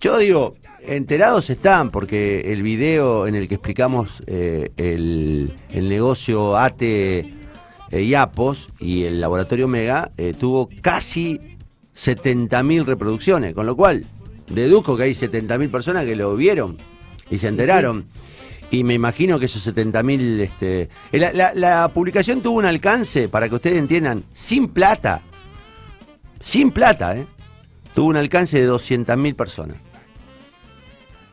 Yo digo, enterados están, porque el video en el que explicamos eh, el, el negocio ATE eh, y Apos y el laboratorio Mega eh, tuvo casi 70.000 reproducciones, con lo cual deduzco que hay 70.000 personas que lo vieron y se enteraron. Y me imagino que esos 70.000... Este, la, la, la publicación tuvo un alcance, para que ustedes entiendan, sin plata. Sin plata, ¿eh? Tuvo un alcance de 200.000 personas.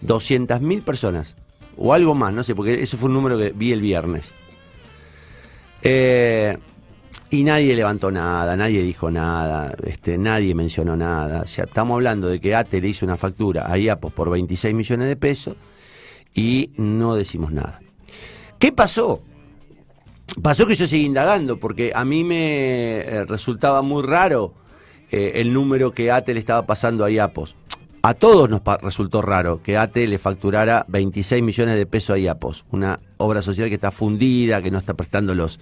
200.000 personas. O algo más, no sé, porque ese fue un número que vi el viernes. Eh, y nadie levantó nada, nadie dijo nada, este, nadie mencionó nada. O sea, estamos hablando de que ATE le hizo una factura a IAPOS por 26 millones de pesos y no decimos nada. ¿Qué pasó? Pasó que yo seguí indagando porque a mí me eh, resultaba muy raro eh, el número que ATE le estaba pasando a IAPOS. A todos nos resultó raro que ATE le facturara 26 millones de pesos a IAPOS, una obra social que está fundida, que no está prestando los,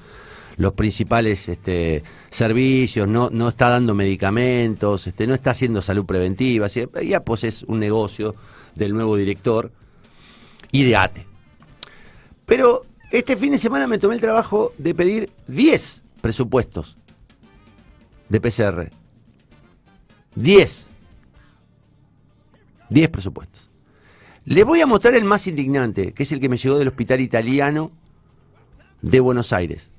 los principales este, servicios, no, no está dando medicamentos, este, no está haciendo salud preventiva. IAPOS es un negocio del nuevo director y de ATE. Pero este fin de semana me tomé el trabajo de pedir 10 presupuestos de PCR. 10. 10 presupuestos. Les voy a mostrar el más indignante, que es el que me llegó del hospital italiano de Buenos Aires.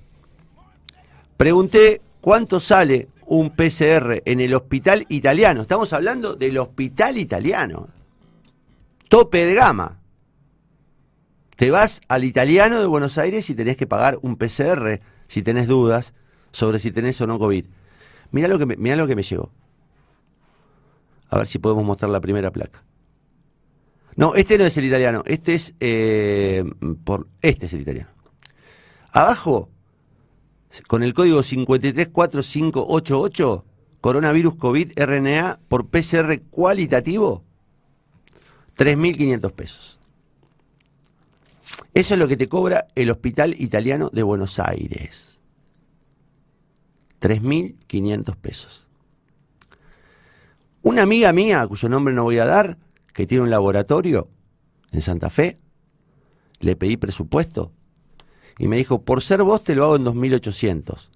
Pregunté cuánto sale un PCR en el hospital italiano. Estamos hablando del hospital italiano. Tope de gama. Te vas al italiano de Buenos Aires y tenés que pagar un PCR si tenés dudas sobre si tenés o no COVID. Mira lo que lo que me llegó. A ver si podemos mostrar la primera placa. No, este no es el italiano, este es eh, por este es el italiano. Abajo, con el código 534588, coronavirus COVID RNA por PCR cualitativo, 3.500 pesos. Eso es lo que te cobra el Hospital Italiano de Buenos Aires. 3.500 pesos. Una amiga mía, cuyo nombre no voy a dar, que tiene un laboratorio en Santa Fe, le pedí presupuesto y me dijo, por ser vos te lo hago en 2.800.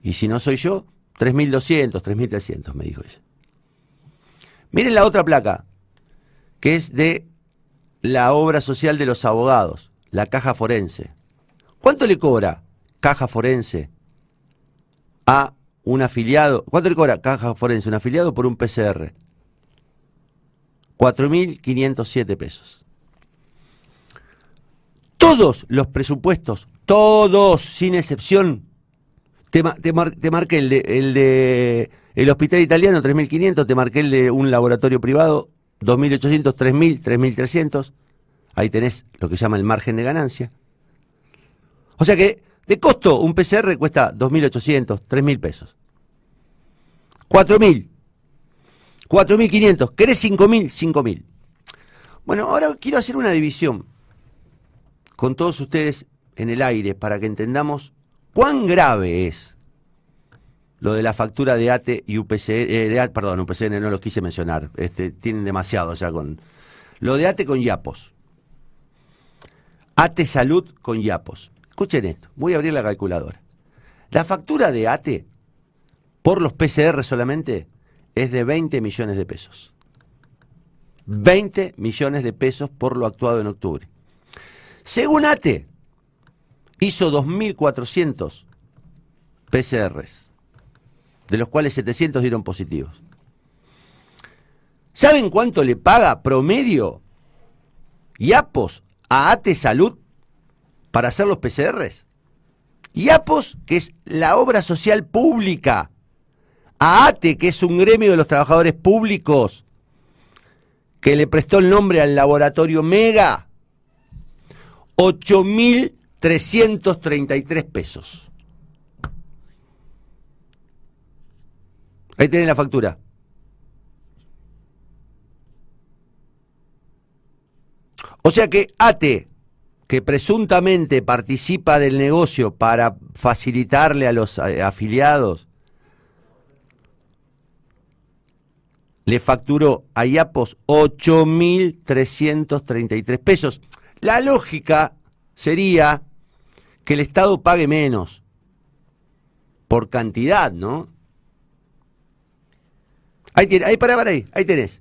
Y si no soy yo, 3.200, 3.300, me dijo ella. Miren la otra placa, que es de la obra social de los abogados, la caja forense. ¿Cuánto le cobra caja forense a un afiliado, ¿cuánto le cobra Caja Forense un afiliado por un PCR? 4.507 pesos. Todos los presupuestos, todos, sin excepción, te, marqué el de, el de el hospital italiano 3.500, te marqué el de un laboratorio privado 2.800, 3.000, 3.300. Ahí tenés lo que se llama el margen de ganancia. O sea que de costo, un PCR cuesta 2.800, 3.000 pesos. 4.000. 4.500. ¿Querés 5.000? 5.000. Bueno, ahora quiero hacer una división con todos ustedes en el aire para que entendamos cuán grave es lo de la factura de ATE y UPC, eh, de, perdón, UPCN no lo quise mencionar, este, tienen demasiado ya con... Lo de ATE con Yapos. ATE Salud con Yapos. Escuchen esto, voy a abrir la calculadora. La factura de ATE por los PCR solamente es de 20 millones de pesos. 20 millones de pesos por lo actuado en octubre. Según ATE, hizo 2.400 PCRs, de los cuales 700 dieron positivos. ¿Saben cuánto le paga promedio IAPOS a ATE Salud para hacer los PCRs. Y APOS, que es la obra social pública. A ATE, que es un gremio de los trabajadores públicos, que le prestó el nombre al laboratorio Mega. 8.333 pesos. Ahí tienen la factura. O sea que ATE que presuntamente participa del negocio para facilitarle a los eh, afiliados le facturó a IAPOS 8.333 pesos. La lógica sería que el Estado pague menos por cantidad, ¿no? Ahí, tiene, ahí, para ahí, ahí tenés.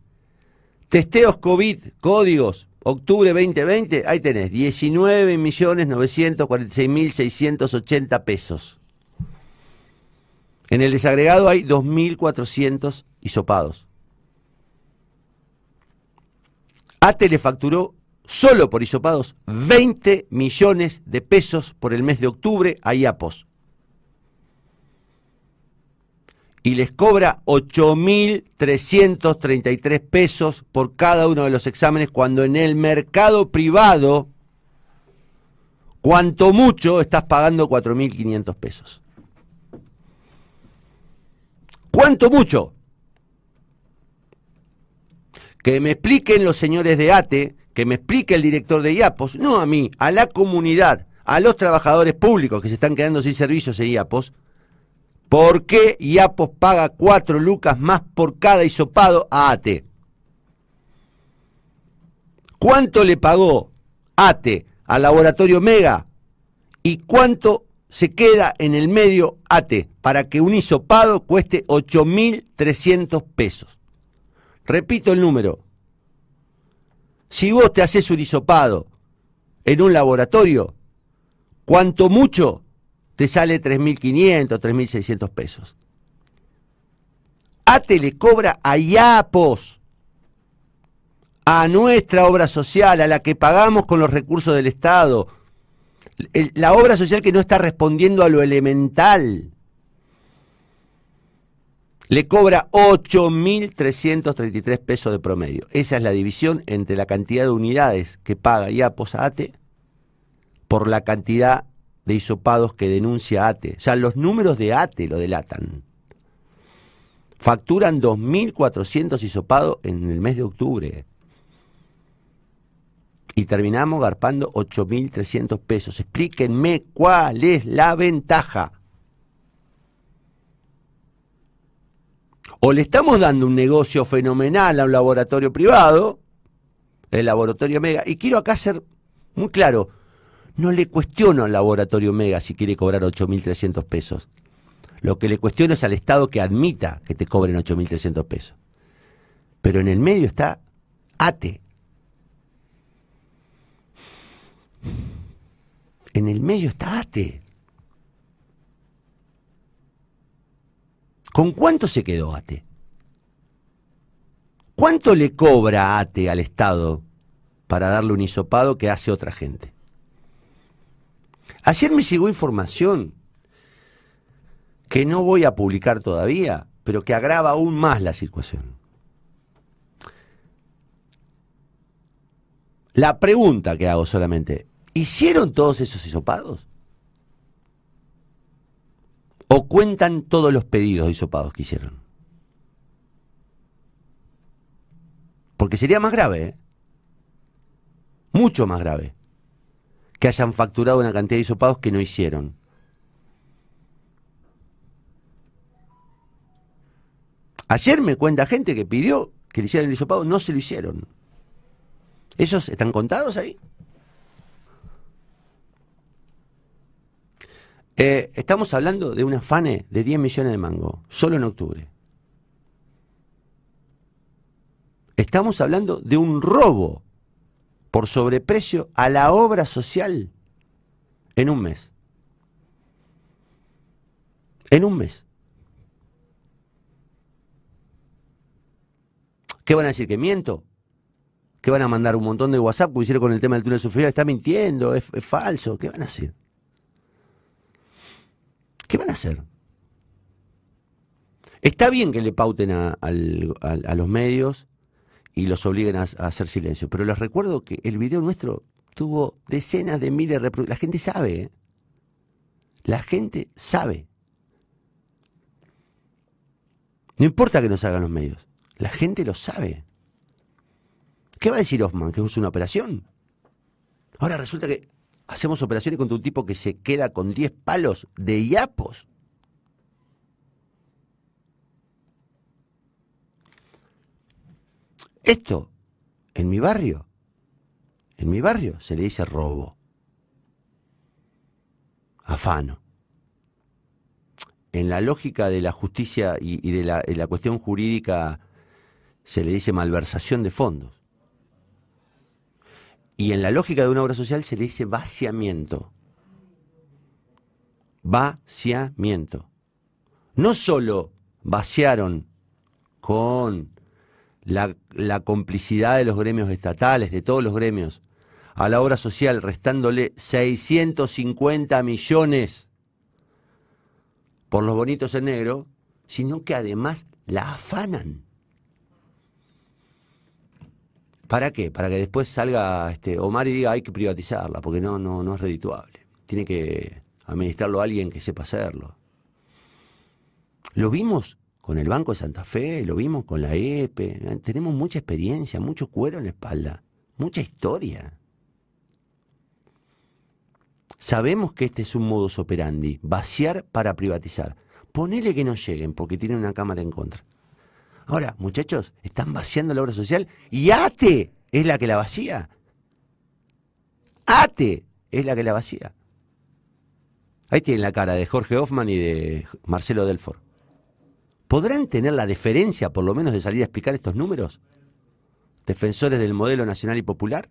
Testeos COVID, códigos, octubre 2020, ahí tenés, 19.946.680 pesos. En el desagregado hay 2.400 hisopados. ATE le facturó solo por hisopados 20 millones de pesos por el mes de octubre a IAPOS. Y les cobra 8.333 pesos por cada uno de los exámenes cuando en el mercado privado, cuanto mucho, estás pagando 4.500 pesos. ¿Cuánto mucho? Que me expliquen los señores de ATE que me explique el director de IAPOS, no a mí, a la comunidad, a los trabajadores públicos que se están quedando sin servicios en IAPOS, ¿por qué IAPOS paga cuatro lucas más por cada hisopado a ATE? ¿Cuánto le pagó ATE al laboratorio Mega? ¿Y cuánto se queda en el medio ATE para que un hisopado cueste 8.300 pesos? Repito el número, si vos te haces un hisopado en un laboratorio, cuanto mucho te sale 3.500, 3.600 pesos. ATE le cobra a IAPOS, a nuestra obra social, a la que pagamos con los recursos del Estado, la obra social que no está respondiendo a lo elemental le cobra 8.333 pesos de promedio. Esa es la división entre la cantidad de unidades que paga IAPOS a ATE por la cantidad de hisopados que denuncia ATE. O sea, los números de ATE lo delatan. Facturan 2.400 hisopados en el mes de octubre. Y terminamos garpando 8.300 pesos. Explíquenme cuál es la ventaja. o le estamos dando un negocio fenomenal a un laboratorio privado, el laboratorio Mega, y quiero acá ser muy claro, no le cuestiono al laboratorio Mega si quiere cobrar 8.300 pesos. Lo que le cuestiono es al Estado que admita que te cobren 8.300 pesos. Pero en el medio está ATE. En el medio está ATE. ¿Con cuánto se quedó ATE? ¿Cuánto le cobra ATE al Estado para darle un hisopado que hace otra gente? Ayer me llegó información que no voy a publicar todavía, pero que agrava aún más la situación. La pregunta que hago solamente, ¿hicieron todos esos hisopados? ¿O cuentan todos los pedidos de hisopados que hicieron? Porque sería más grave, ¿eh? mucho más grave, que hayan facturado una cantidad de hisopados que no hicieron. Ayer me cuenta gente que pidió que le hicieran el hisopado, no se lo hicieron. ¿Esos están contados ahí? Eh, estamos hablando de un afane de 10 millones de mangos, solo en octubre. Estamos hablando de un robo por sobreprecio a la obra social en un mes. En un mes. ¿Qué van a decir? ¿Que miento? ¿Qué van a mandar un montón de WhatsApp que hicieron con el tema del túnel superior? Está mintiendo, es falso. ¿Qué van a hacer? ¿Qué van a hacer? Está bien que le pauten a, los medios y los obliguen a, hacer silencio, pero les recuerdo que el video nuestro tuvo decenas de miles de reproducciones. La gente sabe, ¿eh? La gente sabe. No importa que nos hagan los medios, la gente lo sabe. ¿Qué va a decir Hoffman? ¿Que es una operación? Ahora resulta que hacemos operaciones contra un tipo que se queda con 10 palos de yapos. Esto, en mi barrio, en mi barrio se le dice robo, afano. En la lógica de la justicia y, de, la, de la cuestión jurídica se le dice malversación de fondos. Y en la lógica de una obra social se le dice vaciamiento. Vaciamiento. No solo vaciaron con la, complicidad de los gremios estatales, de todos los gremios, a la obra social, restándole 650 millones por los bonitos en negro, sino que además la afanan. ¿Para qué? Para que después salga este Omar y diga hay que privatizarla, porque no, no, no es redituable. Tiene que administrarlo alguien que sepa hacerlo. Lo vimos con el Banco de Santa Fe, lo vimos con la EPE, tenemos mucha experiencia, mucho cuero en la espalda, mucha historia. Sabemos que este es un modus operandi, vaciar para privatizar. Ponele que no lleguen porque tienen una cámara en contra. Ahora, muchachos, están vaciando la obra social y ATE es la que la vacía. ATE es la que la vacía. Ahí tienen la cara de Jorge Hoffman y de Marcelo Delfort. ¿Podrán tener la deferencia, por lo menos, de salir a explicar estos números? ¿Defensores del modelo nacional y popular?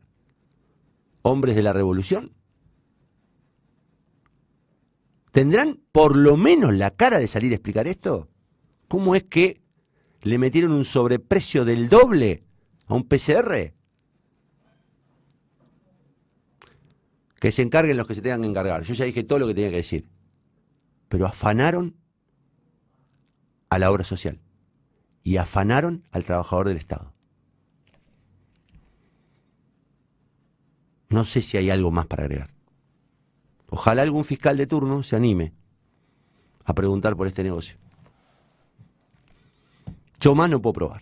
¿Hombres de la revolución? ¿Tendrán por lo menos la cara de salir a explicar esto? ¿Cómo es que le metieron un sobreprecio del doble a un PCR? Que se encarguen los que se tengan que encargar. Yo ya dije todo lo que tenía que decir. Pero afanaron a la obra social y afanaron al trabajador del Estado. No sé si hay algo más para agregar. Ojalá algún fiscal de turno se anime a preguntar por este negocio. Yo más no puedo probar.